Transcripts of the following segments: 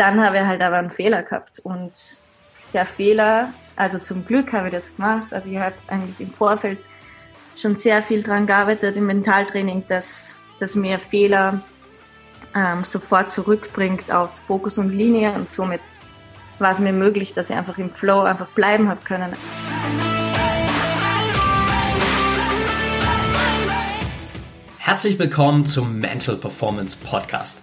dann habe ich halt aber einen Fehler gehabt. Und der Fehler, also zum Glück habe ich das gemacht, also ich habe eigentlich im Vorfeld schon sehr viel daran gearbeitet im Mentaltraining, dass, dass mir Fehler ähm, sofort zurückbringt auf Fokus und Linie und somit war es mir möglich, dass ich einfach im Flow einfach bleiben habe können. Herzlich willkommen zum Mental Performance Podcast,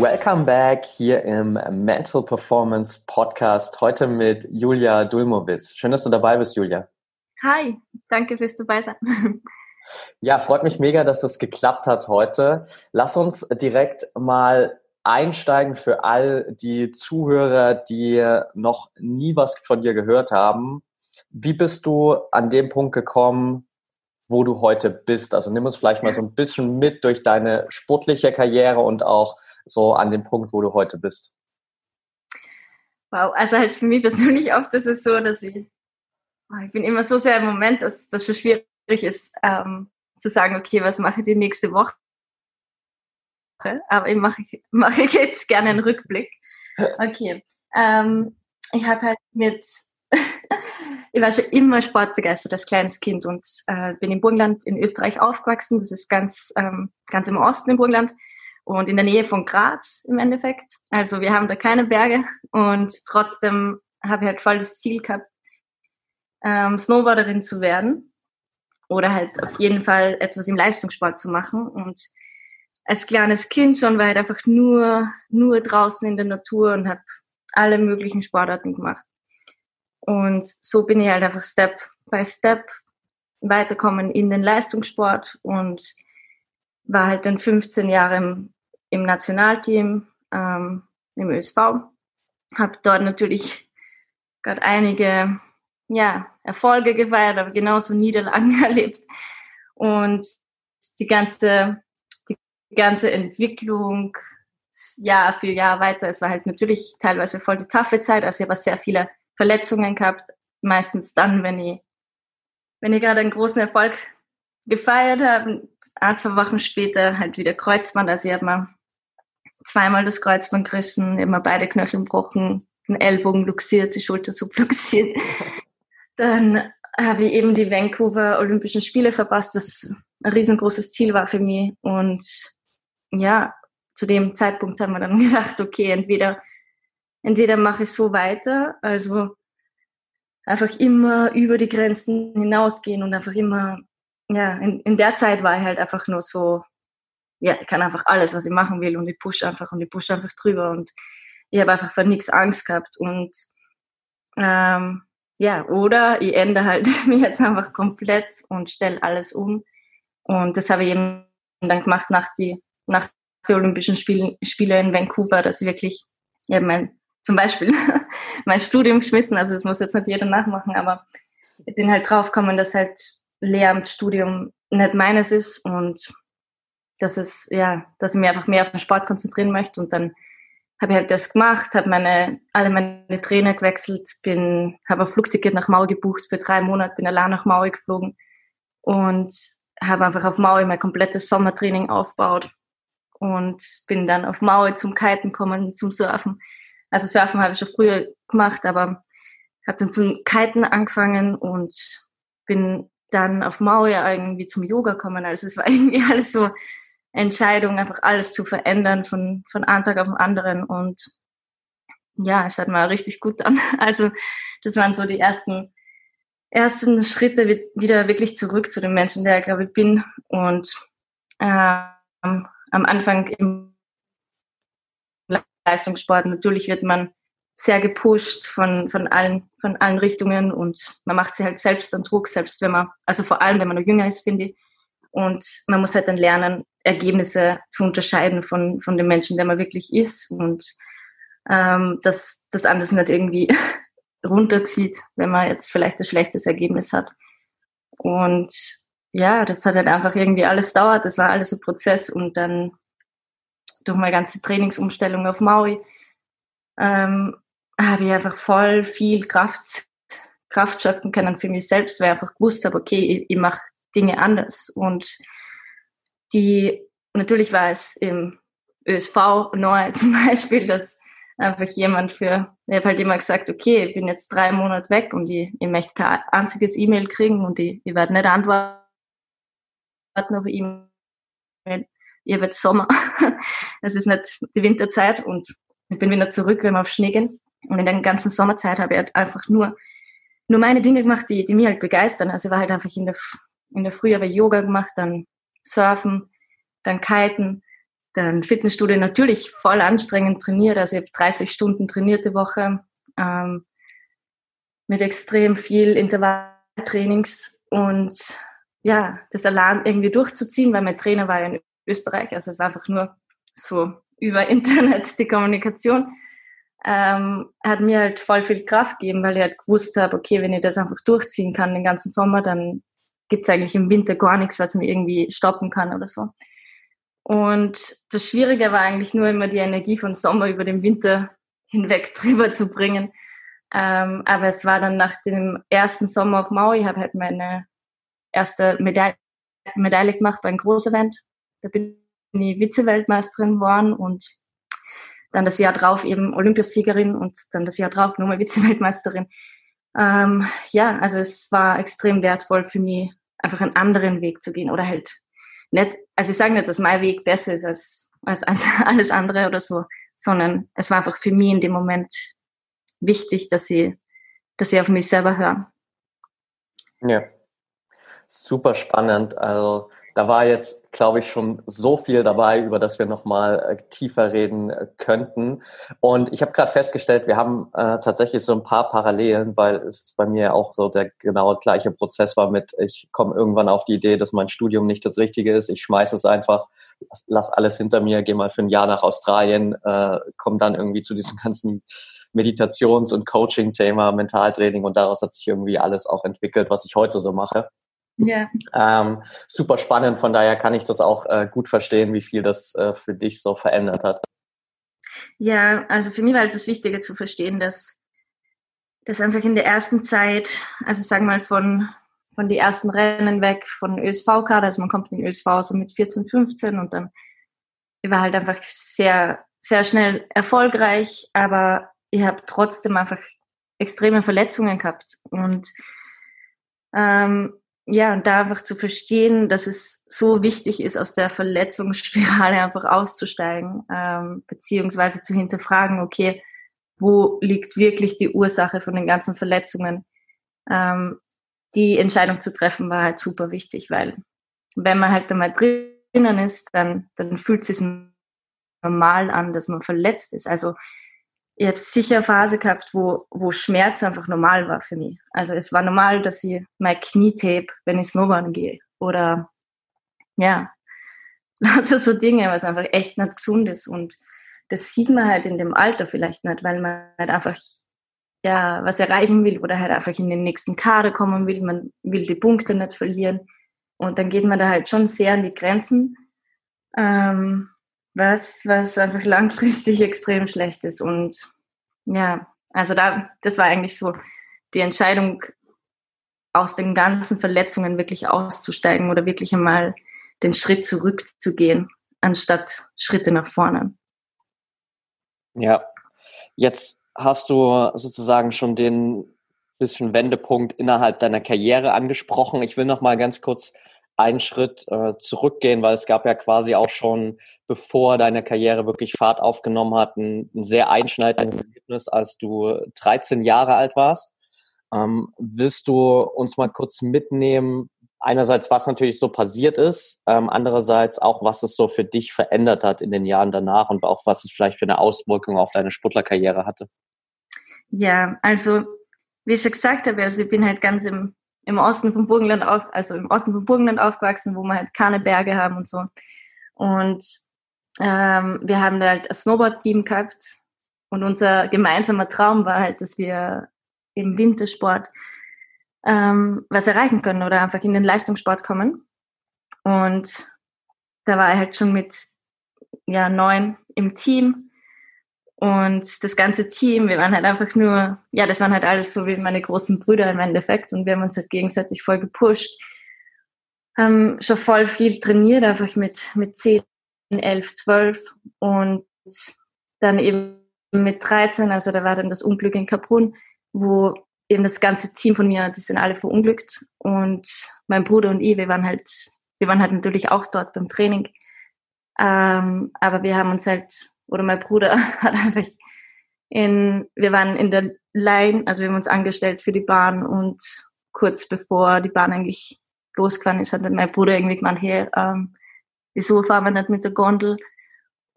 Welcome back hier im Mental Performance Podcast. Heute mit Julia Dulmowitz. Schön, dass du dabei bist, Julia. Hi, danke fürs dabei sein. Ja, freut mich mega, dass es geklappt hat heute. Lass uns direkt mal einsteigen für all die Zuhörer, die noch nie was von dir gehört haben. Wie bist du an dem Punkt gekommen, wo du heute bist? Also nimm uns vielleicht mal so ein bisschen mit durch deine sportliche Karriere und auch so an dem Punkt, wo du heute bist? Wow, also halt für mich persönlich oft ist es so, dass ich, oh, ich bin immer so sehr im Moment, dass das schon schwierig ist, ähm, zu sagen, okay, was mache ich die nächste Woche? Aber ich mache, mache ich jetzt gerne einen Rückblick. Okay. Ähm, ich habe halt mit, ich war schon immer sportbegeistert als kleines Kind und äh, bin im Burgenland in Österreich aufgewachsen. Das ist ganz, ähm, ganz im Osten im Burgenland und in der Nähe von Graz im Endeffekt. Also wir haben da keine Berge und trotzdem habe ich halt voll das Ziel gehabt, ähm, Snowboarderin zu werden oder halt auf jeden Fall etwas im Leistungssport zu machen. Und als kleines Kind schon war ich halt einfach nur, nur draußen in der Natur und habe alle möglichen Sportarten gemacht. Und so bin ich halt einfach Step by Step weiterkommen in den Leistungssport und war halt dann 15 Jahre im, im Nationalteam, ähm, im ÖSV. Habe dort natürlich gerade einige ja, Erfolge gefeiert, aber genauso Niederlagen erlebt. Und die ganze, die ganze Entwicklung Jahr für Jahr weiter, es war halt natürlich teilweise voll die taffe Zeit, also ich habe sehr viele Verletzungen gehabt, meistens dann, wenn ich, wenn ich gerade einen großen Erfolg gefeiert habe, ein, zwei Wochen später halt wieder Kreuzband. Also ich habe mir zweimal das Kreuzband gerissen, mir beide Knöchel gebrochen, den Ellbogen luxiert, die Schulter subluxiert. Dann habe ich eben die Vancouver Olympischen Spiele verpasst, was ein riesengroßes Ziel war für mich. Und ja, zu dem Zeitpunkt haben wir dann gedacht, okay, entweder, entweder mache ich so weiter, also einfach immer über die Grenzen hinausgehen und einfach immer ja, in, in der Zeit war ich halt einfach nur so, ja, ich kann einfach alles, was ich machen will und ich push einfach und ich push einfach drüber und ich habe einfach vor nichts Angst gehabt und ähm, ja, oder ich ändere halt mir jetzt einfach komplett und stelle alles um und das habe ich eben dann gemacht nach die nach den Olympischen Spiele in Vancouver, dass ich wirklich ja, mein, zum Beispiel mein Studium geschmissen, also das muss jetzt nicht jeder nachmachen, aber ich bin halt draufgekommen, dass halt Lehramtsstudium nicht meines ist und dass es ja, dass ich mich einfach mehr auf den Sport konzentrieren möchte und dann habe ich halt das gemacht, habe meine alle meine Trainer gewechselt, bin habe ein Flugticket nach Maui gebucht für drei Monate, bin allein nach Maui geflogen und habe einfach auf Maui mein komplettes Sommertraining aufgebaut und bin dann auf Maui zum Kiten kommen, zum Surfen. Also Surfen habe ich schon früher gemacht, aber habe dann zum Kiten angefangen und bin dann auf Maui irgendwie zum Yoga kommen. Also es war irgendwie alles so Entscheidung, einfach alles zu verändern von, von einem Tag auf den anderen. Und ja, es hat mir richtig gut an. Also das waren so die ersten, ersten Schritte wieder wirklich zurück zu dem Menschen, der ich glaube ich bin. Und ähm, am Anfang im Leistungssport natürlich wird man sehr gepusht von, von allen, von allen Richtungen und man macht sich halt selbst einen Druck, selbst wenn man, also vor allem, wenn man noch jünger ist, finde ich. Und man muss halt dann lernen, Ergebnisse zu unterscheiden von, von dem Menschen, der man wirklich ist und ähm, dass das alles nicht irgendwie runterzieht, wenn man jetzt vielleicht ein schlechtes Ergebnis hat. Und ja, das hat halt einfach irgendwie alles dauert. Das war alles ein Prozess und dann durch meine ganze Trainingsumstellung auf Maui ähm, habe ich einfach voll viel Kraft, Kraft schöpfen können für mich selbst, weil ich einfach gewusst habe, okay, ich, ich mache Dinge anders. Und die, natürlich war es im ÖSV neu zum Beispiel, dass einfach jemand für, ich habe halt immer gesagt, okay, ich bin jetzt drei Monate weg und ich, ich möchte kein einziges E-Mail kriegen und ich, ich werde nicht antworten auf E-Mail. Ihr wird Sommer. Es ist nicht die Winterzeit und ich bin wieder zurück, wenn wir auf Schnee gehen. Und in der ganzen Sommerzeit habe ich halt einfach nur, nur meine Dinge gemacht, die, die mich halt begeistern. Also ich war halt einfach in der, in der Früh habe ich Yoga gemacht, dann Surfen, dann Kiten, dann Fitnessstudio natürlich voll anstrengend trainiert. Also ich habe 30 Stunden trainierte Woche ähm, mit extrem viel Intervalltrainings und ja, das allein irgendwie durchzuziehen, weil mein Trainer war ja in Österreich, also es war einfach nur so über Internet die Kommunikation, ähm, hat mir halt voll viel Kraft gegeben, weil ich halt gewusst habe, okay, wenn ich das einfach durchziehen kann den ganzen Sommer, dann gibt's eigentlich im Winter gar nichts, was mir irgendwie stoppen kann oder so. Und das Schwierige war eigentlich nur immer die Energie von Sommer über den Winter hinweg drüber zu bringen. Ähm, aber es war dann nach dem ersten Sommer auf Maui, ich habe halt meine erste Medaille, Medaille gemacht bei einem Großevent. Da bin ich Vize-Weltmeisterin geworden und dann das Jahr drauf eben Olympiasiegerin und dann das Jahr drauf nochmal Vize-Weltmeisterin. Ähm, ja, also es war extrem wertvoll für mich, einfach einen anderen Weg zu gehen oder halt nicht, also ich sage nicht, dass mein Weg besser ist als, als, als alles andere oder so, sondern es war einfach für mich in dem Moment wichtig, dass ich, dass ich auf mich selber höre. Ja, super spannend. Also da war jetzt, glaube ich, schon so viel dabei, über das wir nochmal äh, tiefer reden äh, könnten. Und ich habe gerade festgestellt, wir haben äh, tatsächlich so ein paar Parallelen, weil es bei mir auch so der genau gleiche Prozess war mit, ich komme irgendwann auf die Idee, dass mein Studium nicht das Richtige ist. Ich schmeiße es einfach, lass, lass alles hinter mir, gehe mal für ein Jahr nach Australien, äh, komme dann irgendwie zu diesem ganzen Meditations- und Coaching-Thema, Mentaltraining und daraus hat sich irgendwie alles auch entwickelt, was ich heute so mache. Ja. Ähm, super spannend, von daher kann ich das auch äh, gut verstehen, wie viel das äh, für dich so verändert hat. Ja, also für mich war halt das Wichtige zu verstehen, dass das einfach in der ersten Zeit, also sagen wir mal von, von die ersten Rennen weg, von ÖSV-Kader, also man kommt in den ÖSV so mit 14, 15 und dann ich war halt einfach sehr, sehr schnell erfolgreich, aber ich habe trotzdem einfach extreme Verletzungen gehabt und ähm, ja, und da einfach zu verstehen, dass es so wichtig ist, aus der Verletzungsspirale einfach auszusteigen, ähm, beziehungsweise zu hinterfragen, okay, wo liegt wirklich die Ursache von den ganzen Verletzungen? Ähm, die Entscheidung zu treffen war halt super wichtig, weil wenn man halt einmal drinnen ist, dann, dann fühlt es sich normal an, dass man verletzt ist. Also ich habe sicher eine Phase gehabt, wo, wo Schmerz einfach normal war für mich. Also es war normal, dass ich mein Knie tape, wenn ich Snowboarden gehe. Oder ja, lauter so Dinge, was einfach echt nicht gesund ist. Und das sieht man halt in dem Alter vielleicht nicht, weil man halt einfach ja was erreichen will oder halt einfach in den nächsten Kader kommen will. Man will die Punkte nicht verlieren. Und dann geht man da halt schon sehr an die Grenzen. Ähm, was, was einfach langfristig extrem schlecht ist. Und ja, also da, das war eigentlich so die Entscheidung, aus den ganzen Verletzungen wirklich auszusteigen oder wirklich einmal den Schritt zurückzugehen, anstatt Schritte nach vorne. Ja, jetzt hast du sozusagen schon den bisschen Wendepunkt innerhalb deiner Karriere angesprochen. Ich will noch mal ganz kurz einen Schritt äh, zurückgehen, weil es gab ja quasi auch schon, bevor deine Karriere wirklich Fahrt aufgenommen hat, ein, ein sehr einschneidendes Erlebnis, als du 13 Jahre alt warst. Ähm, willst du uns mal kurz mitnehmen, einerseits, was natürlich so passiert ist, ähm, andererseits auch, was es so für dich verändert hat in den Jahren danach und auch was es vielleicht für eine Auswirkung auf deine Sportlerkarriere hatte? Ja, also wie ich schon gesagt habe, also ich bin halt ganz im im Osten vom Burgenland auf, also im Osten vom Burgenland aufgewachsen, wo wir halt keine Berge haben und so. Und ähm, wir haben da halt ein Snowboard-Team gehabt und unser gemeinsamer Traum war halt, dass wir im Wintersport ähm, was erreichen können oder einfach in den Leistungssport kommen. Und da war ich halt schon mit ja, neun im Team. Und das ganze Team, wir waren halt einfach nur, ja, das waren halt alles so wie meine großen Brüder im Endeffekt. Und wir haben uns halt gegenseitig voll gepusht. Haben schon voll viel trainiert, einfach mit, mit zehn, elf, zwölf. Und dann eben mit 13, also da war dann das Unglück in Kaprun, wo eben das ganze Team von mir, die sind alle verunglückt. Und mein Bruder und ich, wir waren halt, wir waren halt natürlich auch dort beim Training. Ähm, aber wir haben uns halt, oder mein Bruder hat einfach in, wir waren in der Line, also wir haben uns angestellt für die Bahn und kurz bevor die Bahn eigentlich losgefahren ist, hat mein Bruder irgendwie gemeint, hey, ähm, wieso fahren wir nicht mit der Gondel?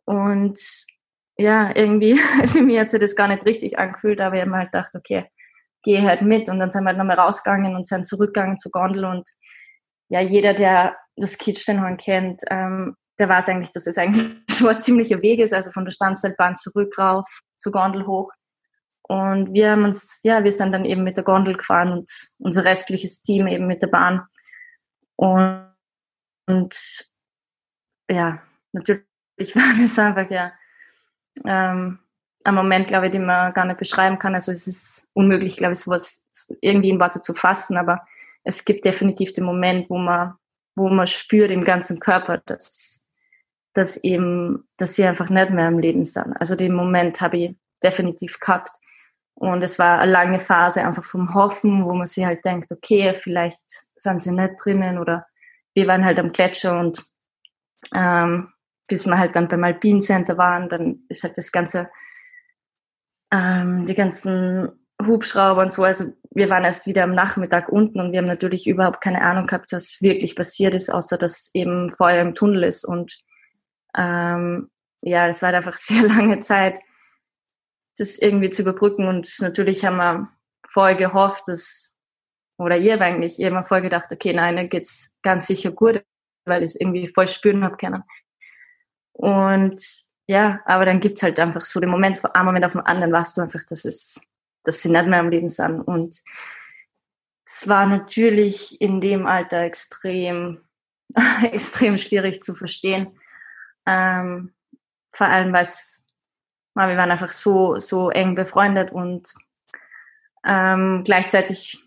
Und ja, irgendwie, für mich hat sich das gar nicht richtig angefühlt, aber ich habe mir halt gedacht, okay, gehe halt mit. Und dann sind wir halt nochmal rausgegangen und sind zurückgegangen zur Gondel. Und ja, jeder, der das Kitzsteinhorn kennt, ähm, der weiß eigentlich, dass es eigentlich schon ein ziemlicher Weg ist, also von der Standseilbahn zurück rauf zur Gondel hoch. Und wir haben uns, ja, wir sind dann eben mit der Gondel gefahren und unser restliches Team eben mit der Bahn. Und, und ja, natürlich war das einfach ja ähm, ein Moment, glaube ich, den man gar nicht beschreiben kann. Also es ist unmöglich, glaube ich, sowas irgendwie in Worte zu fassen, aber es gibt definitiv den Moment, wo man, wo man spürt im ganzen Körper, dass, dass eben, dass sie einfach nicht mehr im Leben sind. Also den Moment habe ich definitiv gehabt. Und es war eine lange Phase einfach vom Hoffen, wo man sich halt denkt, okay, vielleicht sind sie nicht drinnen oder wir waren halt am Gletscher und ähm, bis wir halt dann beim Alpine Center waren, dann ist halt das ganze, ähm, die ganzen Hubschrauber und so. Also wir waren erst wieder am Nachmittag unten und wir haben natürlich überhaupt keine Ahnung gehabt, was wirklich passiert ist, außer dass eben Feuer im Tunnel ist. Und ähm, ja, es war halt einfach sehr lange Zeit, das irgendwie zu überbrücken. Und natürlich haben wir vorher gehofft, dass, oder ihr eigentlich, ihr habt vorher gedacht, okay, nein, dann geht's ganz sicher gut, weil ich es irgendwie voll spüren habe können. Und ja, aber dann gibt's halt einfach so den Moment, von einem Moment auf den anderen weißt du einfach, dass es, dass sie nicht mehr im Leben sind. Und es war natürlich in dem Alter extrem, extrem schwierig zu verstehen. Ähm, vor allem, weil es, wir waren einfach so, so eng befreundet und ähm, gleichzeitig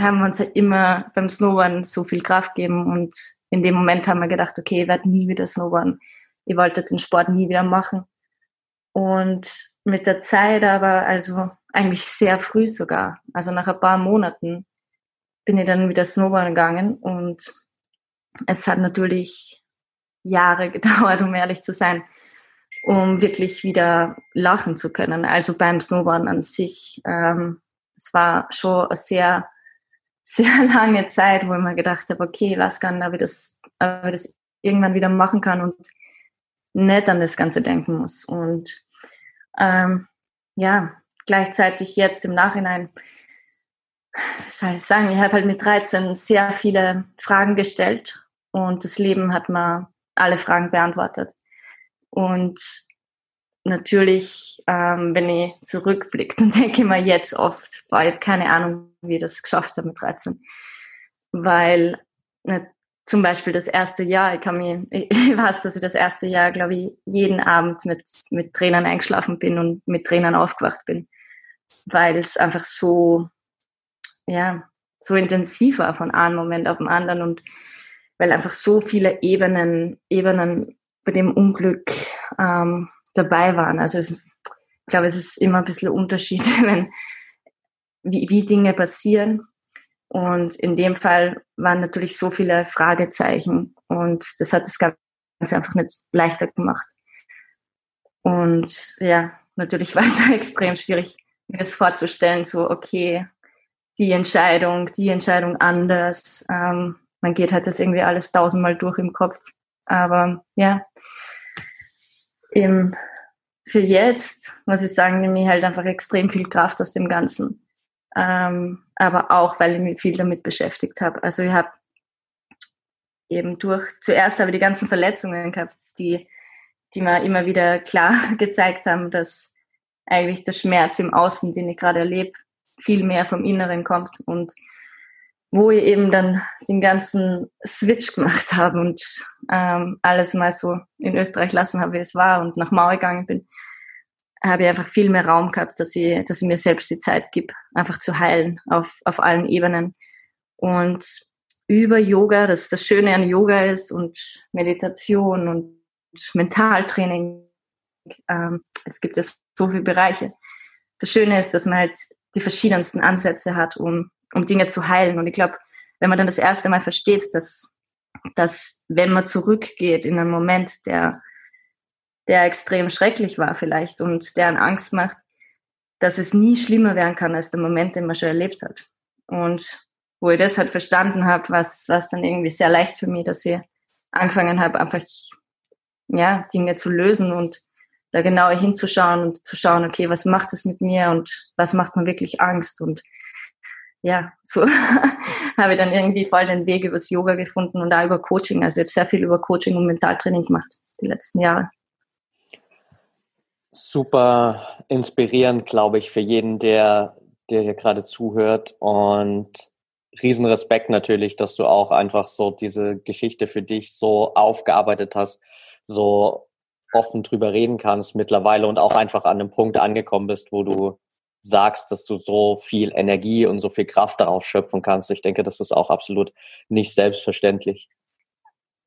haben wir uns halt immer beim Snowboarden so viel Kraft gegeben und in dem Moment haben wir gedacht, okay, ich werde nie wieder Snowboarden ich wollte den Sport nie wieder machen. Und mit der Zeit aber, also eigentlich sehr früh sogar, also nach ein paar Monaten bin ich dann wieder Snowboarden gegangen und es hat natürlich Jahre gedauert, um ehrlich zu sein, um wirklich wieder lachen zu können. Also beim Snowboarden an sich. Ähm, es war schon eine sehr, sehr lange Zeit, wo ich mir gedacht habe, okay, gar nicht, ob ich das, ob ich das irgendwann wieder machen kann. Und nicht an das Ganze denken muss. Und ähm, ja, gleichzeitig jetzt im Nachhinein, was soll ich sagen, ich habe halt mit 13 sehr viele Fragen gestellt und das Leben hat mir alle Fragen beantwortet. Und natürlich, ähm, wenn ich zurückblicke, dann denke ich mir jetzt oft, boah, ich habe keine Ahnung, wie ich das geschafft habe mit 13. Weil zum Beispiel das erste Jahr, ich kann mir, ich weiß, dass ich das erste Jahr, glaube ich, jeden Abend mit, mit Tränen eingeschlafen bin und mit Tränen aufgewacht bin, weil es einfach so, ja, so intensiv war von einem Moment auf den anderen und weil einfach so viele Ebenen, Ebenen bei dem Unglück ähm, dabei waren. Also es, ich glaube, es ist immer ein bisschen Unterschied, wenn, wie, wie Dinge passieren und in dem Fall waren natürlich so viele Fragezeichen und das hat das Ganze einfach nicht leichter gemacht. Und ja, natürlich war es extrem schwierig, mir das vorzustellen, so, okay, die Entscheidung, die Entscheidung anders. Ähm, man geht halt das irgendwie alles tausendmal durch im Kopf. Aber ja, eben für jetzt, muss ich sagen, nehme ich halt einfach extrem viel Kraft aus dem Ganzen ähm, aber auch, weil ich mich viel damit beschäftigt habe. Also ich habe eben durch, zuerst habe ich die ganzen Verletzungen gehabt, die, die mir immer wieder klar gezeigt haben, dass eigentlich der Schmerz im Außen, den ich gerade erlebe, viel mehr vom Inneren kommt und wo ich eben dann den ganzen Switch gemacht habe und ähm, alles mal so in Österreich lassen habe, wie es war und nach Mauer gegangen bin, habe ich einfach viel mehr Raum gehabt, dass ich, dass ich mir selbst die Zeit gebe, einfach zu heilen auf, auf allen Ebenen. Und über Yoga, das das Schöne an Yoga ist und Meditation und Mentaltraining, ähm, es gibt ja so viele Bereiche. Das Schöne ist, dass man halt die verschiedensten Ansätze hat, um um Dinge zu heilen. Und ich glaube, wenn man dann das erste Mal versteht, dass, dass wenn man zurückgeht in einen Moment, der, der extrem schrecklich war vielleicht und der einen Angst macht, dass es nie schlimmer werden kann als der Moment, den man schon erlebt hat. Und wo ich das halt verstanden habe, was was dann irgendwie sehr leicht für mich, dass ich angefangen habe, einfach ja, Dinge zu lösen und da genauer hinzuschauen und zu schauen, okay, was macht es mit mir und was macht mir wirklich Angst und ja, so habe ich dann irgendwie voll den Weg übers Yoga gefunden und auch über Coaching. Also ich habe sehr viel über Coaching und Mentaltraining gemacht die letzten Jahre. Super inspirierend, glaube ich, für jeden, der, der hier gerade zuhört. Und Riesenrespekt natürlich, dass du auch einfach so diese Geschichte für dich so aufgearbeitet hast, so offen drüber reden kannst mittlerweile und auch einfach an einem Punkt angekommen bist, wo du sagst, dass du so viel Energie und so viel Kraft daraus schöpfen kannst. Ich denke, das ist auch absolut nicht selbstverständlich.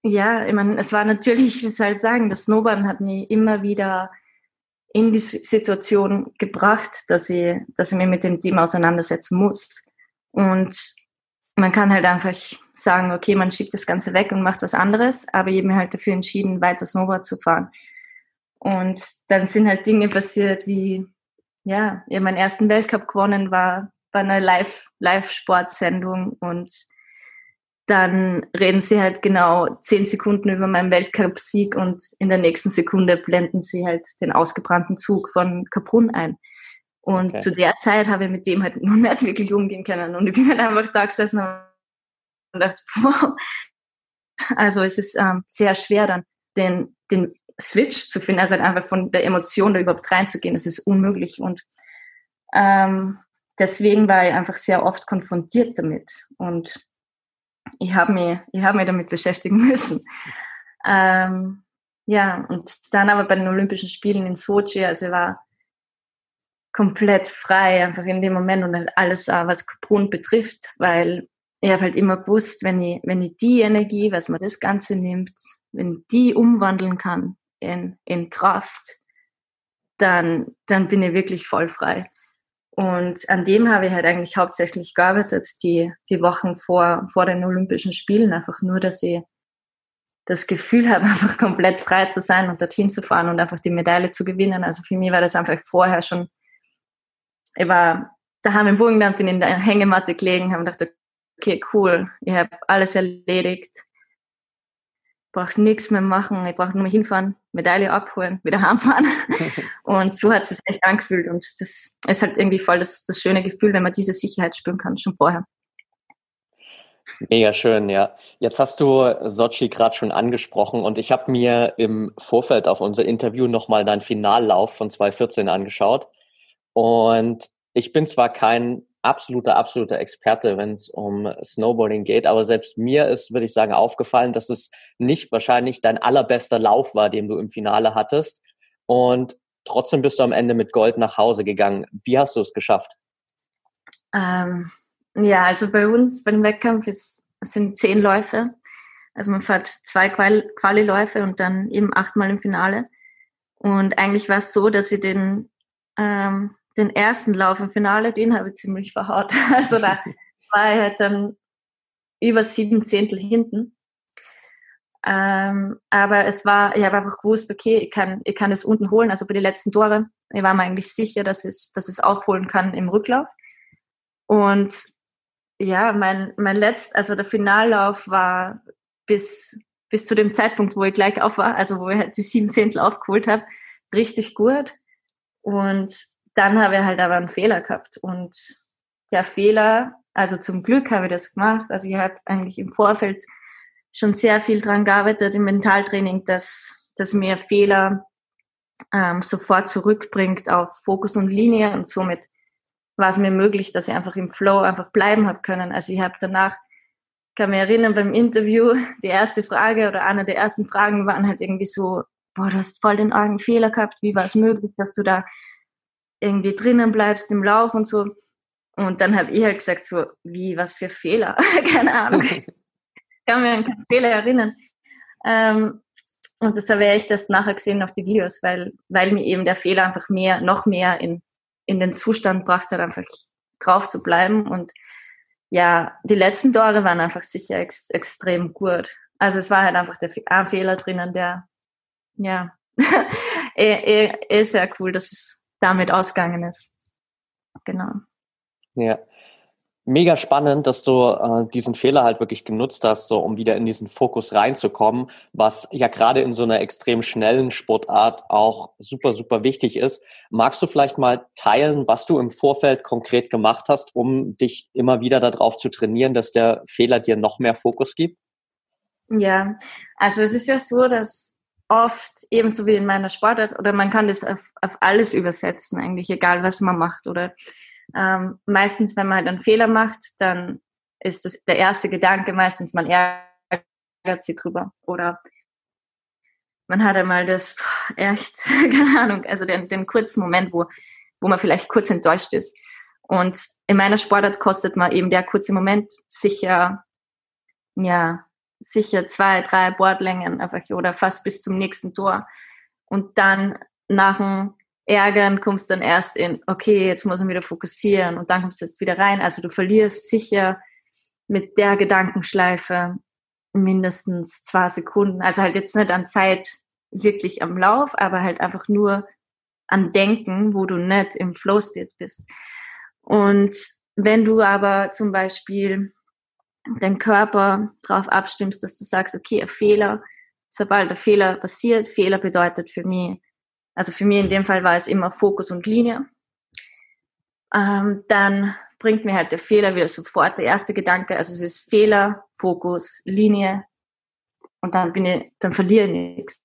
Ja, ich meine, es war natürlich, wie soll ich sagen, das Snowboarden hat mich immer wieder in die Situation gebracht, dass ich, dass ich mich mit dem Team auseinandersetzen muss. Und man kann halt einfach sagen, okay, man schiebt das Ganze weg und macht was anderes, aber ich habe mich halt dafür entschieden, weiter Snowboard zu fahren. Und dann sind halt Dinge passiert wie ja, ja, meinen ersten Weltcup gewonnen war bei einer Live, Live-Sportsendung und dann reden sie halt genau zehn Sekunden über meinen Weltcup-Sieg und in der nächsten Sekunde blenden sie halt den ausgebrannten Zug von Kaprun ein. Und okay. zu der Zeit habe ich mit dem halt noch nicht wirklich umgehen können. Und ich bin halt einfach da gesessen und dachte, wow. Also es ist ähm, sehr schwer dann, den, den Switch zu finden, also halt einfach von der Emotion da überhaupt reinzugehen, das ist unmöglich. Und ähm, deswegen war ich einfach sehr oft konfrontiert damit. Und ich habe mich, ich hab mich damit beschäftigen müssen. Ähm, ja, und dann aber bei den Olympischen Spielen in Sochi, also ich war komplett frei, einfach in dem Moment und halt alles, was Kaprun betrifft, weil ich habe halt immer gewusst, wenn ich, wenn ich die Energie, was man das Ganze nimmt, wenn die umwandeln kann in, in Kraft, dann, dann bin ich wirklich voll frei. Und an dem habe ich halt eigentlich hauptsächlich gearbeitet, die, die Wochen vor, vor den Olympischen Spielen, einfach nur, dass ich das Gefühl habe, einfach komplett frei zu sein und dorthin zu fahren und einfach die Medaille zu gewinnen. Also für mich war das einfach vorher schon, ich war daheim im Burgenland, bin in der Hängematte gelegen, habe gedacht, okay, cool, ich habe alles erledigt, brauche nichts mehr machen, ich brauche nur mal hinfahren, Medaille abholen, wieder heimfahren. und so hat es sich echt angefühlt. Und das ist halt irgendwie voll das, das schöne Gefühl, wenn man diese Sicherheit spüren kann, schon vorher. Mega schön, ja. Jetzt hast du Sochi gerade schon angesprochen und ich habe mir im Vorfeld auf unser Interview nochmal deinen Finallauf von 2014 angeschaut. Und ich bin zwar kein absoluter, absoluter Experte, wenn es um Snowboarding geht. Aber selbst mir ist, würde ich sagen, aufgefallen, dass es nicht wahrscheinlich dein allerbester Lauf war, den du im Finale hattest. Und trotzdem bist du am Ende mit Gold nach Hause gegangen. Wie hast du es geschafft? Ähm, ja, also bei uns beim Wettkampf ist, sind zehn Läufe. Also man fährt zwei Quali-Läufe und dann eben achtmal im Finale. Und eigentlich war es so, dass ich den ähm, den ersten Lauf im Finale, den habe ich ziemlich verhaut. Also da war ich halt dann über sieben Zehntel hinten. Ähm, aber es war, ich habe einfach gewusst, okay, ich kann, ich kann es unten holen, also bei den letzten Tore. Ich war mir eigentlich sicher, dass es, dass es aufholen kann im Rücklauf. Und ja, mein, mein letzt, also der Finallauf war bis, bis zu dem Zeitpunkt, wo ich gleich auf war, also wo ich halt die sieben Zehntel aufgeholt habe, richtig gut. Und dann habe ich halt aber einen Fehler gehabt. Und der Fehler, also zum Glück habe ich das gemacht, also ich habe eigentlich im Vorfeld schon sehr viel dran gearbeitet im Mentaltraining, dass, dass mir Fehler ähm, sofort zurückbringt auf Fokus und Linie. Und somit war es mir möglich, dass ich einfach im Flow einfach bleiben habe können. Also ich habe danach, kann mich erinnern, beim Interview, die erste Frage oder eine der ersten Fragen waren halt irgendwie so, boah, du hast voll den argen Fehler gehabt, wie war es möglich, dass du da irgendwie drinnen bleibst im Lauf und so. Und dann habe ich halt gesagt, so, wie, was für Fehler? Keine Ahnung. kann mich an keinen Fehler erinnern. Ähm, und das habe ich das nachher gesehen auf die Videos, weil, weil mir eben der Fehler einfach mehr, noch mehr in, in den Zustand brachte, einfach drauf zu bleiben. Und ja, die letzten Tore waren einfach sicher ex, extrem gut. Also es war halt einfach der ein Fehler drinnen, der, ja, eh, eh, eh sehr cool, dass es damit ausgegangen ist. Genau. Ja, mega spannend, dass du äh, diesen Fehler halt wirklich genutzt hast, so um wieder in diesen Fokus reinzukommen, was ja gerade in so einer extrem schnellen Sportart auch super, super wichtig ist. Magst du vielleicht mal teilen, was du im Vorfeld konkret gemacht hast, um dich immer wieder darauf zu trainieren, dass der Fehler dir noch mehr Fokus gibt? Ja, also es ist ja so, dass oft ebenso wie in meiner Sportart oder man kann das auf, auf alles übersetzen, eigentlich egal was man macht oder ähm, meistens, wenn man halt einen Fehler macht, dann ist das der erste Gedanke meistens, man ärgert sich drüber oder man hat einmal das, echt, keine Ahnung, also den, den kurzen Moment, wo, wo man vielleicht kurz enttäuscht ist. Und in meiner Sportart kostet man eben der kurze Moment sicher, ja, sicher zwei, drei Bordlängen einfach oder fast bis zum nächsten Tor. Und dann nach dem Ärgern kommst dann erst in, okay, jetzt muss man wieder fokussieren und dann kommst du jetzt wieder rein. Also du verlierst sicher mit der Gedankenschleife mindestens zwei Sekunden. Also halt jetzt nicht an Zeit wirklich am Lauf, aber halt einfach nur an Denken, wo du nicht im Flow State bist. Und wenn du aber zum Beispiel deinen Körper darauf abstimmst, dass du sagst, okay, ein Fehler, sobald der Fehler passiert, Fehler bedeutet für mich, also für mich in dem Fall war es immer Fokus und Linie. Ähm, dann bringt mir halt der Fehler wieder sofort der erste Gedanke. Also es ist Fehler, Fokus, Linie und dann bin ich, dann verliere ich nichts.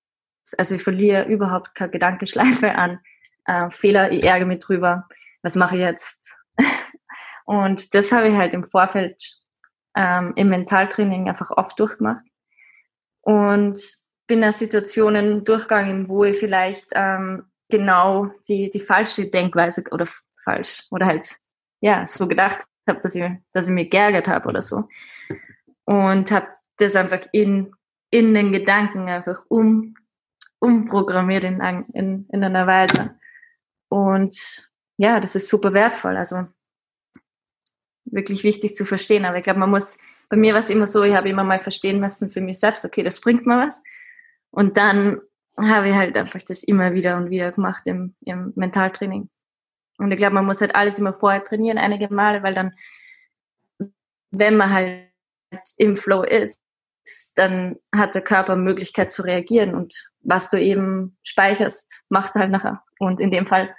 Also ich verliere überhaupt keine Gedankenschleife an äh, Fehler. Ich ärgere mich drüber. Was mache ich jetzt? und das habe ich halt im Vorfeld ähm, im Mentaltraining einfach oft durchgemacht. Und bin da Situationen durchgegangen, wo ich vielleicht ähm, genau die, die falsche Denkweise oder falsch oder halt ja so gedacht habe, dass ich, dass ich mich geärgert habe oder so. Und habe das einfach in, in den Gedanken einfach um, umprogrammiert in, in, in einer Weise. Und ja, das ist super wertvoll. Also wirklich wichtig zu verstehen. Aber ich glaube, man muss, bei mir war es immer so, ich habe immer mal verstehen müssen für mich selbst, okay, das bringt mir was. Und dann habe ich halt einfach das immer wieder und wieder gemacht im, im Mentaltraining. Und ich glaube, man muss halt alles immer vorher trainieren, einige Male, weil dann, wenn man halt im Flow ist, dann hat der Körper Möglichkeit zu reagieren und was du eben speicherst, macht halt nachher. Und in dem Fall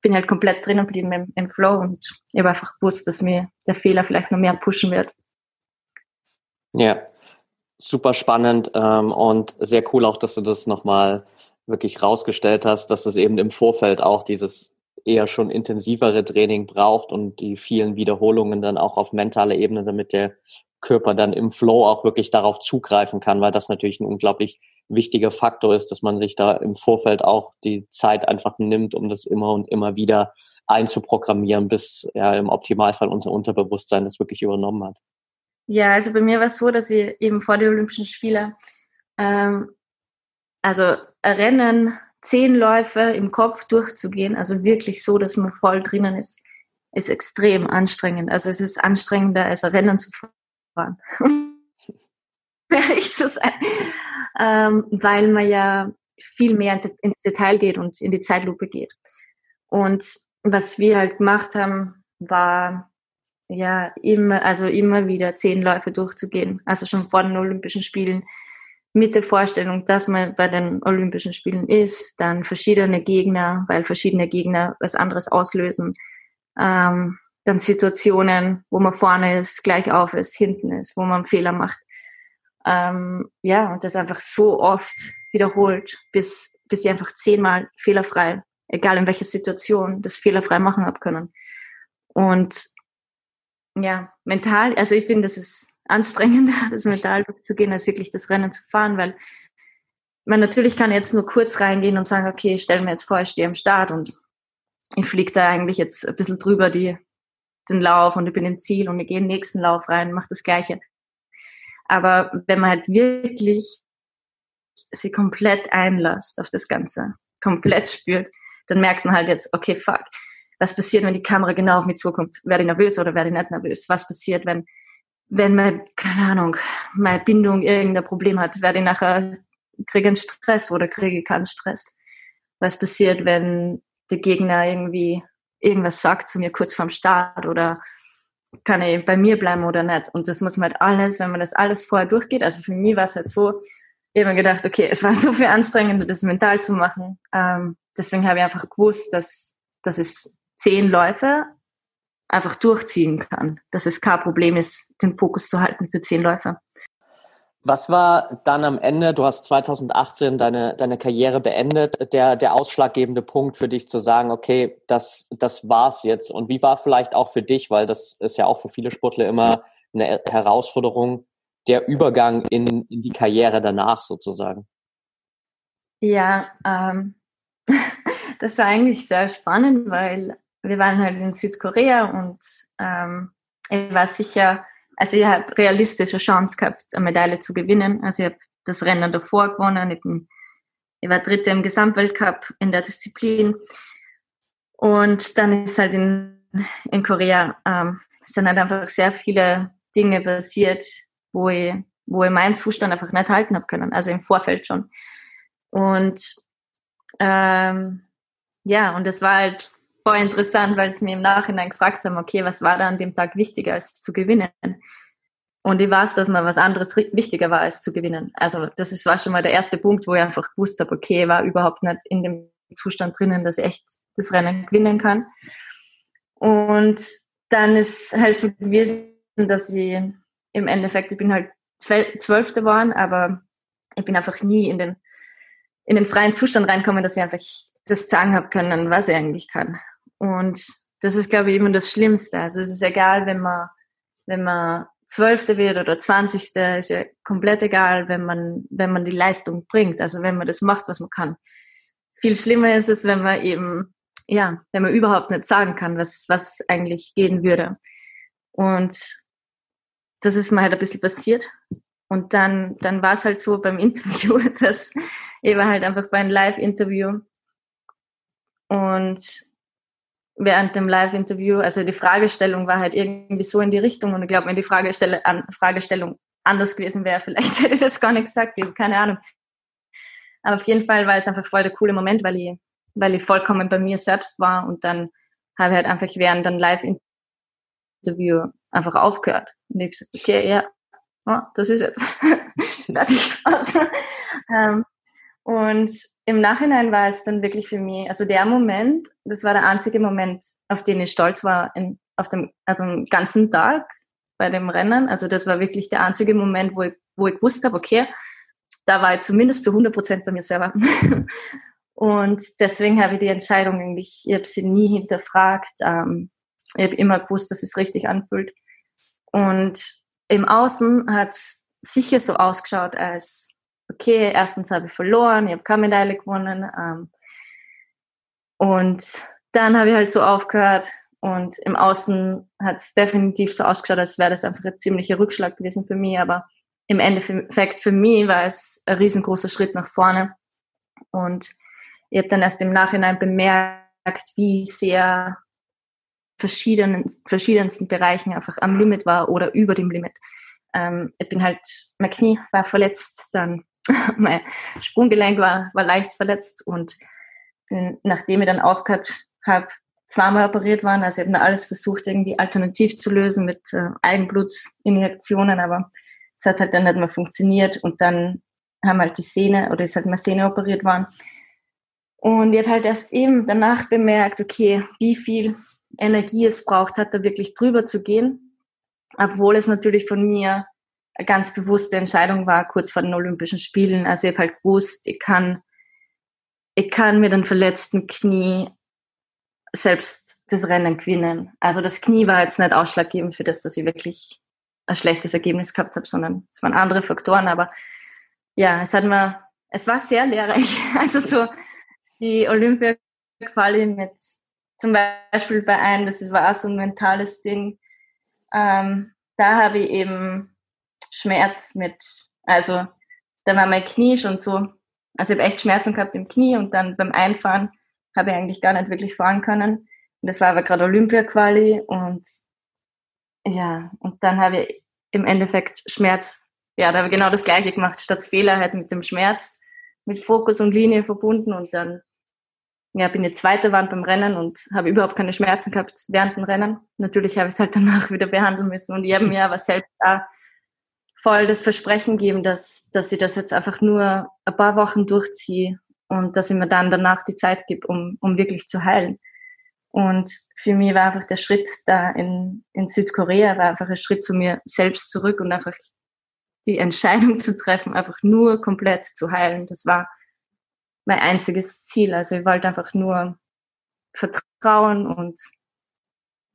bin halt komplett drinnen geblieben im, im Flow und ich habe einfach gewusst, dass mir der Fehler vielleicht noch mehr pushen wird. Ja, super spannend ähm, und sehr cool auch, dass du das nochmal wirklich rausgestellt hast, dass es eben im Vorfeld auch dieses eher schon intensivere Training braucht und die vielen Wiederholungen dann auch auf mentaler Ebene, damit der Körper dann im Flow auch wirklich darauf zugreifen kann, weil das natürlich ein unglaublich wichtiger Faktor ist, dass man sich da im Vorfeld auch die Zeit einfach nimmt, um das immer und immer wieder einzuprogrammieren, bis ja im Optimalfall unser Unterbewusstsein das wirklich übernommen hat. Ja, also bei mir war es so, dass ich eben vor den Olympischen Spielen, ähm, also Rennen, zehn Läufe im Kopf durchzugehen, also wirklich so, dass man voll drinnen ist, ist extrem anstrengend. Also es ist anstrengender, als ein Rennen zu fahren. Ehrlich zu sein. Ähm, weil man ja viel mehr ins Detail geht und in die Zeitlupe geht. Und was wir halt gemacht haben, war ja, immer, also immer wieder zehn Läufe durchzugehen. Also schon vor den Olympischen Spielen mit der Vorstellung, dass man bei den Olympischen Spielen ist, dann verschiedene Gegner, weil verschiedene Gegner was anderes auslösen. Ähm, dann Situationen, wo man vorne ist, gleich auf ist, hinten ist, wo man Fehler macht. Ähm, ja, und das einfach so oft wiederholt, bis, bis ich einfach zehnmal fehlerfrei, egal in welcher Situation, das fehlerfrei machen habe können. Und ja, mental, also ich finde, das ist anstrengender, das mental durchzugehen, als wirklich das Rennen zu fahren, weil man natürlich kann jetzt nur kurz reingehen und sagen, okay, ich stelle mir jetzt vor, ich stehe am Start und ich fliege da eigentlich jetzt ein bisschen drüber die, den Lauf und ich bin im Ziel und ich gehe in den nächsten Lauf rein, mache das Gleiche. Aber wenn man halt wirklich sie komplett einlässt auf das Ganze, komplett spürt, dann merkt man halt jetzt, okay, fuck, was passiert, wenn die Kamera genau auf mich zukommt? Werde ich nervös oder werde ich nicht nervös? Was passiert, wenn, wenn meine, keine Ahnung, meine Bindung irgendein Problem hat? Werde ich nachher, kriege einen Stress oder kriege ich keinen Stress? Was passiert, wenn der Gegner irgendwie irgendwas sagt zu mir kurz vorm Start oder kann ich bei mir bleiben oder nicht? Und das muss man halt alles, wenn man das alles vorher durchgeht. Also für mich war es halt so, ich habe mir gedacht, okay, es war so viel anstrengender, das mental zu machen. Ähm, deswegen habe ich einfach gewusst, dass, dass es zehn Läufe einfach durchziehen kann. Dass es kein Problem ist, den Fokus zu halten für zehn Läufe. Was war dann am Ende, du hast 2018 deine, deine Karriere beendet, der, der ausschlaggebende Punkt für dich zu sagen, okay, das, das war's jetzt? Und wie war vielleicht auch für dich, weil das ist ja auch für viele Sportler immer eine Herausforderung, der Übergang in, in die Karriere danach sozusagen? Ja, ähm, das war eigentlich sehr spannend, weil wir waren halt in Südkorea und ähm, ich war sicher, also ich habe realistische Chance gehabt, eine Medaille zu gewinnen. Also ich habe das Rennen davor gewonnen. Ich, bin, ich war Dritte im Gesamtweltcup in der Disziplin. Und dann ist halt in, in Korea, ähm, sind halt einfach sehr viele Dinge passiert, wo ich, wo ich meinen Zustand einfach nicht halten habe können. Also im Vorfeld schon. Und ähm, ja, und das war halt voll interessant, weil sie mir im Nachhinein gefragt haben, okay, was war da an dem Tag wichtiger als zu gewinnen? Und ich weiß, dass mir was anderes wichtiger war als zu gewinnen. Also das ist, war schon mal der erste Punkt, wo ich einfach gewusst habe, okay, ich war überhaupt nicht in dem Zustand drinnen, dass ich echt das Rennen gewinnen kann. Und dann ist halt so gewesen, dass ich im Endeffekt, ich bin halt Zwölfte geworden, aber ich bin einfach nie in den, in den freien Zustand reinkommen, dass ich einfach das sagen habe können, was ich eigentlich kann. Und das ist, glaube ich, immer das Schlimmste. Also es ist egal, wenn man, wenn man Zwölfte wird oder Zwanzigste, ist ja komplett egal, wenn man, wenn man die Leistung bringt, also wenn man das macht, was man kann. Viel schlimmer ist es, wenn man eben, ja, wenn man überhaupt nicht sagen kann, was, was eigentlich gehen würde. Und das ist mir halt ein bisschen passiert. Und dann, dann war es halt so beim Interview, dass ich war halt einfach bei einem Live-Interview und während dem Live-Interview, also die Fragestellung war halt irgendwie so in die Richtung und ich glaube, wenn die Fragestelle, an, Fragestellung anders gewesen wäre, vielleicht hätte ich das gar nicht gesagt, ich keine Ahnung. Aber auf jeden Fall war es einfach voll der coole Moment, weil ich, weil ich vollkommen bei mir selbst war und dann habe ich halt einfach während dem Live-Interview einfach aufgehört. Und ich gesagt, okay, ja, oh, das ist jetzt fertig. Also, ähm, und im Nachhinein war es dann wirklich für mich, also der Moment, das war der einzige Moment, auf den ich stolz war, in, auf dem, also den ganzen Tag bei dem Rennen. Also das war wirklich der einzige Moment, wo ich, wo ich gewusst habe, okay, da war ich zumindest zu 100 Prozent bei mir selber. Und deswegen habe ich die Entscheidung eigentlich, ich habe sie nie hinterfragt. Ähm, ich habe immer gewusst, dass es richtig anfühlt. Und im Außen hat es sicher so ausgeschaut, als okay, erstens habe ich verloren, ich habe keine Medaille gewonnen. Ähm, und dann habe ich halt so aufgehört und im Außen hat es definitiv so ausgeschaut, als wäre das einfach ein ziemlicher Rückschlag gewesen für mich. Aber im Endeffekt für mich war es ein riesengroßer Schritt nach vorne. Und ich habe dann erst im Nachhinein bemerkt, wie sehr verschiedenen, verschiedensten Bereichen einfach am Limit war oder über dem Limit. Ähm, ich bin halt, mein Knie war verletzt, dann mein Sprunggelenk war, war leicht verletzt und nachdem ich dann aufgehört habe, zweimal operiert waren, also ich habe alles versucht, irgendwie alternativ zu lösen mit äh, Eigenblutinjektionen, aber es hat halt dann nicht mehr funktioniert und dann haben halt die Sehne oder ist halt meine Sehne operiert worden. Und ich habe halt erst eben danach bemerkt, okay, wie viel Energie es braucht hat, da wirklich drüber zu gehen, obwohl es natürlich von mir ganz bewusste Entscheidung war, kurz vor den Olympischen Spielen. Also ich habe halt gewusst, ich kann, ich kann mit einem verletzten Knie selbst das Rennen gewinnen. Also das Knie war jetzt nicht ausschlaggebend für das, dass ich wirklich ein schlechtes Ergebnis gehabt habe, sondern es waren andere Faktoren. Aber ja, es hat mir, es war sehr lehrreich. Also so die Olympia-Quali mit zum Beispiel bei einem, das war auch so ein mentales Ding. Ähm, da habe ich eben Schmerz mit, also da war mein Knie schon so, also ich habe echt Schmerzen gehabt im Knie und dann beim Einfahren habe ich eigentlich gar nicht wirklich fahren können. Und das war aber gerade Olympia-Quali und ja, und dann habe ich im Endeffekt Schmerz, ja, da habe ich genau das gleiche gemacht, statt Fehler halt mit dem Schmerz, mit Fokus und Linie verbunden und dann ja, bin jetzt zweite Wand beim Rennen und habe überhaupt keine Schmerzen gehabt während dem Rennen. Natürlich habe ich es halt danach wieder behandeln müssen und ich habe mir aber selbst da voll das Versprechen geben, dass, dass ich das jetzt einfach nur ein paar Wochen durchziehe und dass ich mir dann danach die Zeit gebe, um, um wirklich zu heilen. Und für mich war einfach der Schritt da in, in Südkorea, war einfach ein Schritt zu mir selbst zurück und einfach die Entscheidung zu treffen, einfach nur komplett zu heilen. Das war mein einziges Ziel. Also ich wollte einfach nur vertrauen und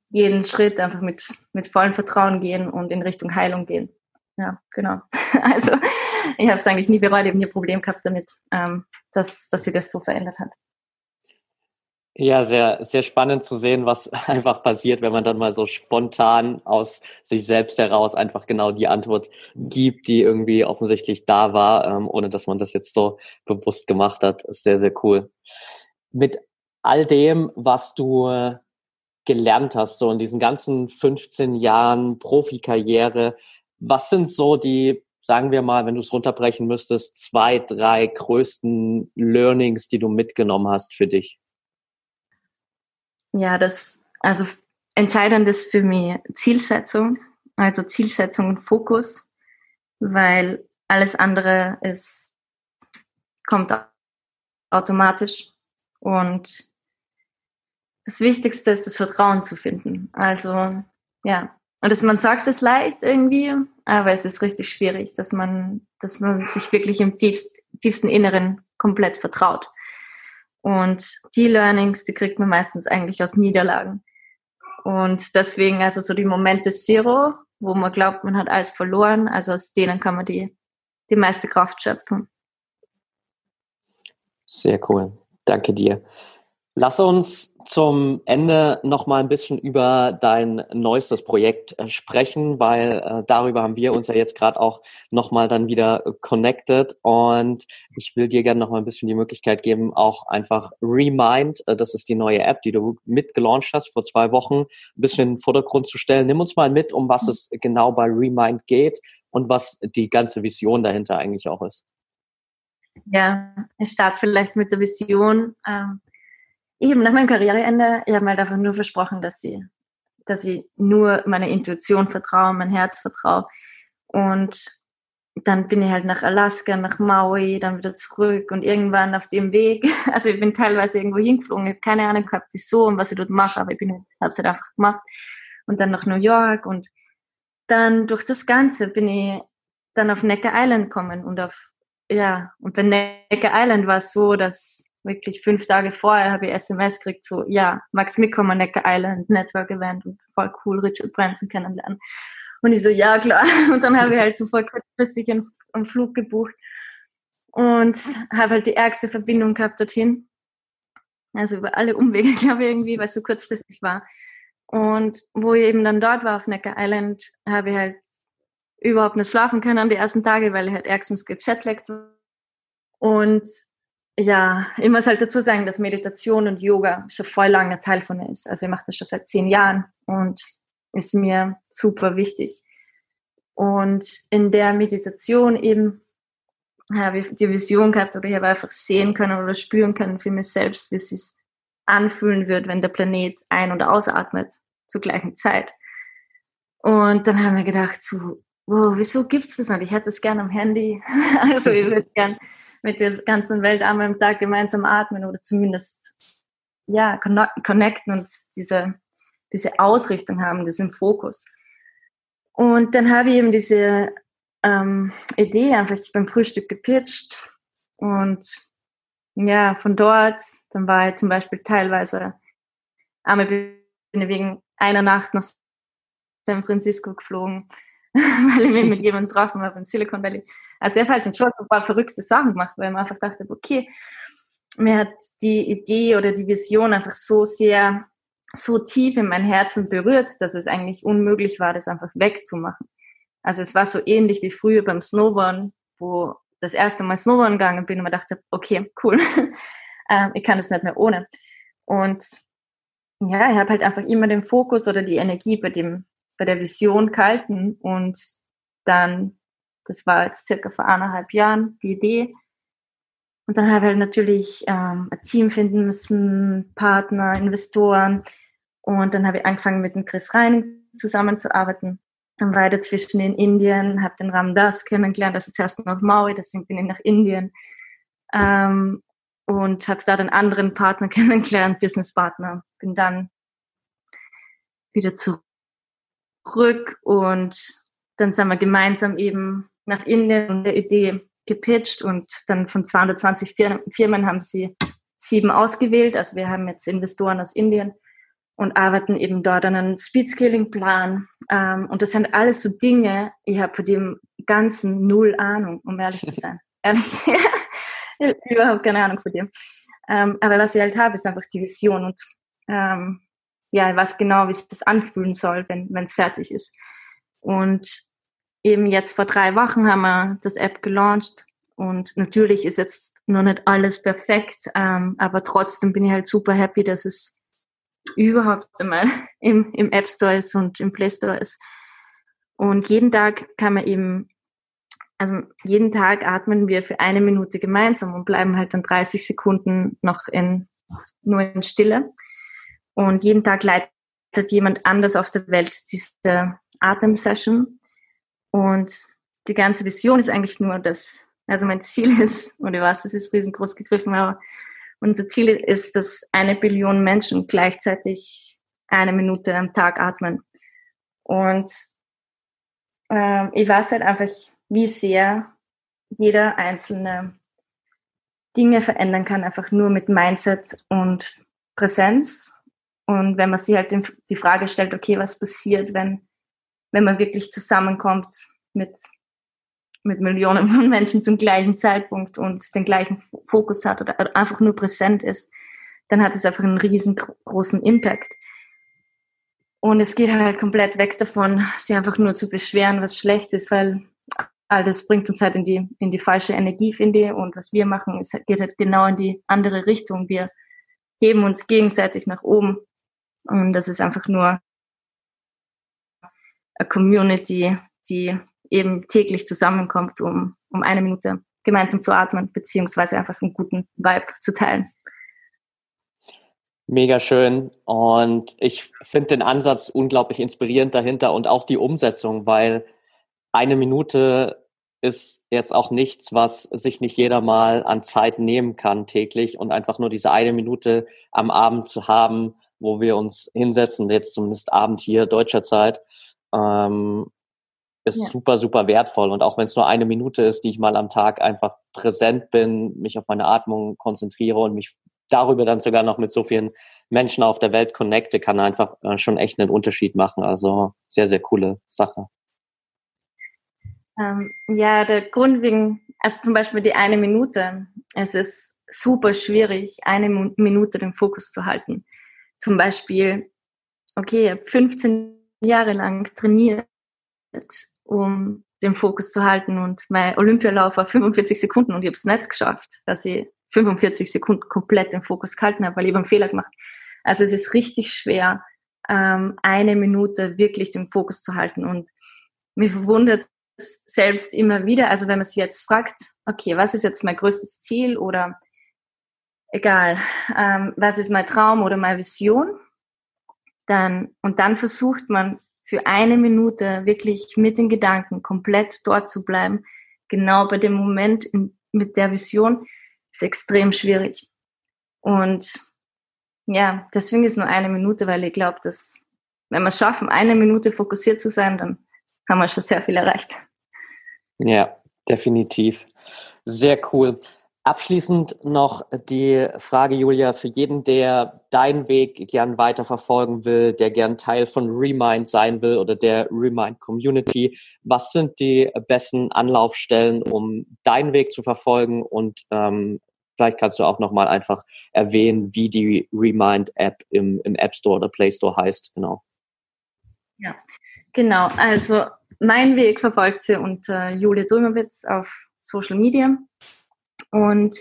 jeden Schritt einfach mit, mit vollem Vertrauen gehen und in Richtung Heilung gehen ja, genau. Also ich habe es eigentlich nie bereut, ich habe nie Problem gehabt damit, ähm, dass, dass sich das so verändert hat. Ja, sehr, sehr spannend zu sehen, was einfach passiert, wenn man dann mal so spontan aus sich selbst heraus einfach genau die Antwort gibt, die irgendwie offensichtlich da war, ähm, ohne dass man das jetzt so bewusst gemacht hat. Sehr, sehr cool. Mit all dem, was du gelernt hast, so in diesen ganzen 15 Jahren Profikarriere, was sind so die, sagen wir mal, wenn du es runterbrechen müsstest, zwei, drei größten Learnings, die du mitgenommen hast für dich? Ja, das, also entscheidend ist für mich Zielsetzung, also Zielsetzung und Fokus, weil alles andere ist, kommt automatisch und das Wichtigste ist, das Vertrauen zu finden. Also, ja, und dass man sagt es leicht irgendwie, aber es ist richtig schwierig, dass man, dass man sich wirklich im tiefst, tiefsten Inneren komplett vertraut. Und die Learnings, die kriegt man meistens eigentlich aus Niederlagen. Und deswegen, also so die Momente Zero, wo man glaubt, man hat alles verloren, also aus denen kann man die, die meiste Kraft schöpfen. Sehr cool. Danke dir. Lass uns zum Ende noch mal ein bisschen über dein neuestes Projekt äh, sprechen, weil äh, darüber haben wir uns ja jetzt gerade auch noch mal dann wieder connected und ich will dir gerne noch mal ein bisschen die Möglichkeit geben, auch einfach Remind, äh, das ist die neue App, die du mitgelauncht hast vor zwei Wochen, ein bisschen in den Vordergrund zu stellen. Nimm uns mal mit, um was es genau bei Remind geht und was die ganze Vision dahinter eigentlich auch ist. Ja, ich starte vielleicht mit der Vision. Ähm eben nach meinem Karriereende, ich habe mir halt einfach nur versprochen, dass ich, dass ich nur meiner Intuition vertraue, mein Herz vertraue. Und dann bin ich halt nach Alaska, nach Maui, dann wieder zurück und irgendwann auf dem Weg, also ich bin teilweise irgendwo hingeflogen, ich habe keine Ahnung gehabt, wieso und was ich dort mache, aber ich bin, habe es halt einfach gemacht. Und dann nach New York und dann durch das Ganze bin ich dann auf Necker Island gekommen und auf, ja, und bei Necker Island war es so, dass wirklich fünf Tage vorher habe ich SMS gekriegt, so, ja, magst mitkommen, Necker Island, Network Event und voll cool, Richard Branson kennenlernen. Und ich so, ja, klar. Und dann habe ich halt so voll kurzfristig einen, einen Flug gebucht und habe halt die ärgste Verbindung gehabt dorthin. Also über alle Umwege, glaube ich, irgendwie, weil es so kurzfristig war. Und wo ich eben dann dort war auf Necker Island, habe ich halt überhaupt nicht schlafen können die ersten Tage, weil ich halt ärgstens gechatlaggt war. Und ja, ich muss halt dazu sagen, dass Meditation und Yoga schon voll langer Teil von mir ist. Also ich mache das schon seit zehn Jahren und ist mir super wichtig. Und in der Meditation eben habe ich die Vision gehabt oder ich habe einfach sehen können oder spüren können für mich selbst, wie es sich anfühlen wird, wenn der Planet ein- oder ausatmet zur gleichen Zeit. Und dann haben wir gedacht, so, wow, wieso gibt's das nicht? Ich hätte es gern am Handy. also ich würde gern mit der ganzen Welt einmal am Tag gemeinsam atmen oder zumindest ja connecten und diese diese Ausrichtung haben, diesen Fokus. Und dann habe ich eben diese ähm, Idee einfach beim Frühstück gepitcht und ja, von dort, dann war ich zum Beispiel teilweise Einmal bin ich wegen einer Nacht nach San Francisco geflogen, weil ich mich mit jemandem getroffen habe im Silicon Valley. Also ich habe halt schon ein paar verrückte Sachen gemacht, weil man einfach dachte, okay, mir hat die Idee oder die Vision einfach so sehr, so tief in mein Herzen berührt, dass es eigentlich unmöglich war, das einfach wegzumachen. Also es war so ähnlich wie früher beim Snowboarden, wo das erste Mal Snowboarden gegangen bin und mir dachte, okay, cool, ähm, ich kann das nicht mehr ohne. Und ja, ich habe halt einfach immer den Fokus oder die Energie bei dem, bei der Vision gehalten und dann, das war jetzt circa vor eineinhalb Jahren die Idee. Und dann habe ich halt natürlich ähm, ein Team finden müssen, Partner, Investoren. Und dann habe ich angefangen mit dem Chris Reining zusammenzuarbeiten. Dann war ich dazwischen in Indien, habe den Ramdas kennengelernt, also zuerst noch Maui, deswegen bin ich nach Indien. Ähm, und habe da den anderen Partner kennengelernt, Businesspartner. Bin dann wieder zurück und dann sind wir gemeinsam eben nach Indien und der Idee gepitcht und dann von 220 Firmen haben sie sieben ausgewählt. Also wir haben jetzt Investoren aus Indien und arbeiten eben dort an einem Speed-Scaling-Plan. Ähm, und das sind alles so Dinge, ich habe von dem ganzen null Ahnung, um ehrlich zu sein. ehrlich, ich habe überhaupt keine Ahnung von dem. Ähm, aber was ich halt habe, ist einfach die Vision und ähm, ja, ich weiß genau, wie sich das anfühlen soll, wenn es fertig ist. Und eben jetzt vor drei Wochen haben wir das App gelauncht und natürlich ist jetzt noch nicht alles perfekt, ähm, aber trotzdem bin ich halt super happy, dass es überhaupt einmal im, im App Store ist und im Play Store ist. Und jeden Tag kann man eben, also jeden Tag atmen wir für eine Minute gemeinsam und bleiben halt dann 30 Sekunden noch in, nur in Stille. Und jeden Tag leitet jemand anders auf der Welt diese Atemsession. Und die ganze Vision ist eigentlich nur, dass, also mein Ziel ist, und ich weiß, das ist riesengroß gegriffen, aber unser Ziel ist, dass eine Billion Menschen gleichzeitig eine Minute am Tag atmen. Und äh, ich weiß halt einfach, wie sehr jeder einzelne Dinge verändern kann, einfach nur mit Mindset und Präsenz. Und wenn man sich halt die Frage stellt, okay, was passiert, wenn, wenn man wirklich zusammenkommt mit mit Millionen von Menschen zum gleichen Zeitpunkt und den gleichen Fokus hat oder einfach nur präsent ist, dann hat es einfach einen riesengroßen Impact. Und es geht halt komplett weg davon, sich einfach nur zu beschweren, was schlecht ist, weil all das bringt uns halt in die, in die falsche Energie, finde ich. Und was wir machen, es geht halt genau in die andere Richtung. Wir heben uns gegenseitig nach oben. Und das ist einfach nur eine Community, die eben täglich zusammenkommt, um, um eine Minute gemeinsam zu atmen, beziehungsweise einfach einen guten Vibe zu teilen. Mega schön. Und ich finde den Ansatz unglaublich inspirierend dahinter und auch die Umsetzung, weil eine Minute ist jetzt auch nichts, was sich nicht jeder mal an Zeit nehmen kann täglich und einfach nur diese eine Minute am Abend zu haben, wo wir uns hinsetzen, jetzt zumindest Abend hier deutscher Zeit, ähm, ist ja. super, super wertvoll. Und auch wenn es nur eine Minute ist, die ich mal am Tag einfach präsent bin, mich auf meine Atmung konzentriere und mich darüber dann sogar noch mit so vielen Menschen auf der Welt connecte, kann einfach äh, schon echt einen Unterschied machen. Also sehr, sehr coole Sache. Ähm, ja, der Grund wegen, also zum Beispiel die eine Minute. Es ist super schwierig, eine Minute den Fokus zu halten. Zum Beispiel, okay, ich habe 15 Jahre lang trainiert um den Fokus zu halten. Und mein Olympialauf war 45 Sekunden und ich habe es nicht geschafft, dass ich 45 Sekunden komplett den Fokus gehalten habe, weil ich habe einen Fehler gemacht. Also es ist richtig schwer, ähm, eine Minute wirklich den Fokus zu halten. Und mich verwundert es selbst immer wieder, also wenn man sich jetzt fragt, okay, was ist jetzt mein größtes Ziel oder egal, ähm, was ist mein Traum oder meine Vision, dann, und dann versucht man für eine Minute wirklich mit den Gedanken komplett dort zu bleiben, genau bei dem Moment in, mit der Vision, ist extrem schwierig. Und ja, deswegen ist nur eine Minute, weil ich glaube, dass wenn wir es schaffen, eine Minute fokussiert zu sein, dann haben wir schon sehr viel erreicht. Ja, definitiv. Sehr cool. Abschließend noch die Frage, Julia, für jeden, der deinen Weg gern weiterverfolgen will, der gern Teil von Remind sein will oder der Remind Community. Was sind die besten Anlaufstellen, um deinen Weg zu verfolgen? Und ähm, vielleicht kannst du auch nochmal einfach erwähnen, wie die Remind-App im, im App Store oder Play Store heißt. Genau. Ja, genau. Also mein Weg verfolgt sie unter Julia Drümowitz auf Social Media. Und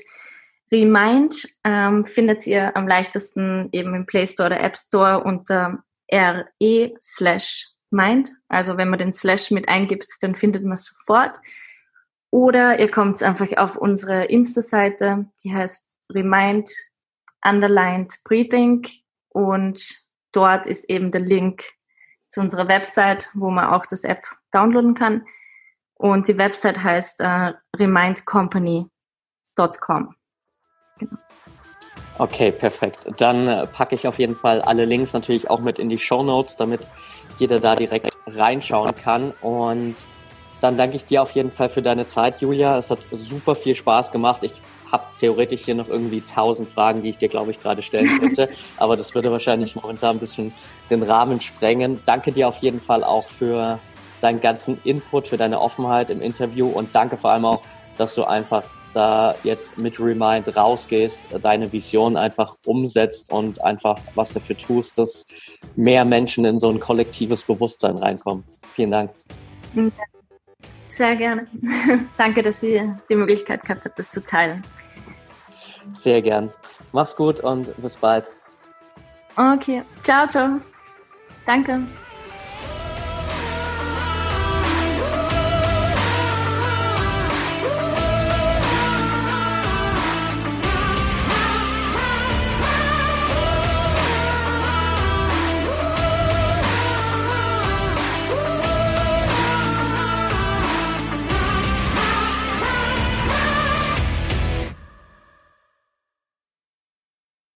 Remind ähm, findet ihr am leichtesten eben im Play Store oder App Store unter re slash mind. Also wenn man den Slash mit eingibt, dann findet man es sofort. Oder ihr kommt einfach auf unsere Insta-Seite, die heißt Remind Underlined Breathing und dort ist eben der Link zu unserer Website, wo man auch das App downloaden kann. Und die Website heißt äh, Remind Company com. Genau. Okay, perfekt. Dann äh, packe ich auf jeden Fall alle Links natürlich auch mit in die Show Notes, damit jeder da direkt reinschauen kann. Und dann danke ich dir auf jeden Fall für deine Zeit, Julia. Es hat super viel Spaß gemacht. Ich habe theoretisch hier noch irgendwie tausend Fragen, die ich dir, glaube ich, gerade stellen könnte. Aber das würde wahrscheinlich momentan ein bisschen den Rahmen sprengen. Danke dir auf jeden Fall auch für deinen ganzen Input, für deine Offenheit im Interview und danke vor allem auch, dass du einfach da jetzt mit Remind rausgehst, deine Vision einfach umsetzt und einfach was dafür tust, dass mehr Menschen in so ein kollektives Bewusstsein reinkommen. Vielen Dank. Sehr gerne. Danke, dass ihr die Möglichkeit gehabt habt, das zu teilen. Sehr gern. Mach's gut und bis bald. Okay. Ciao, ciao. Danke.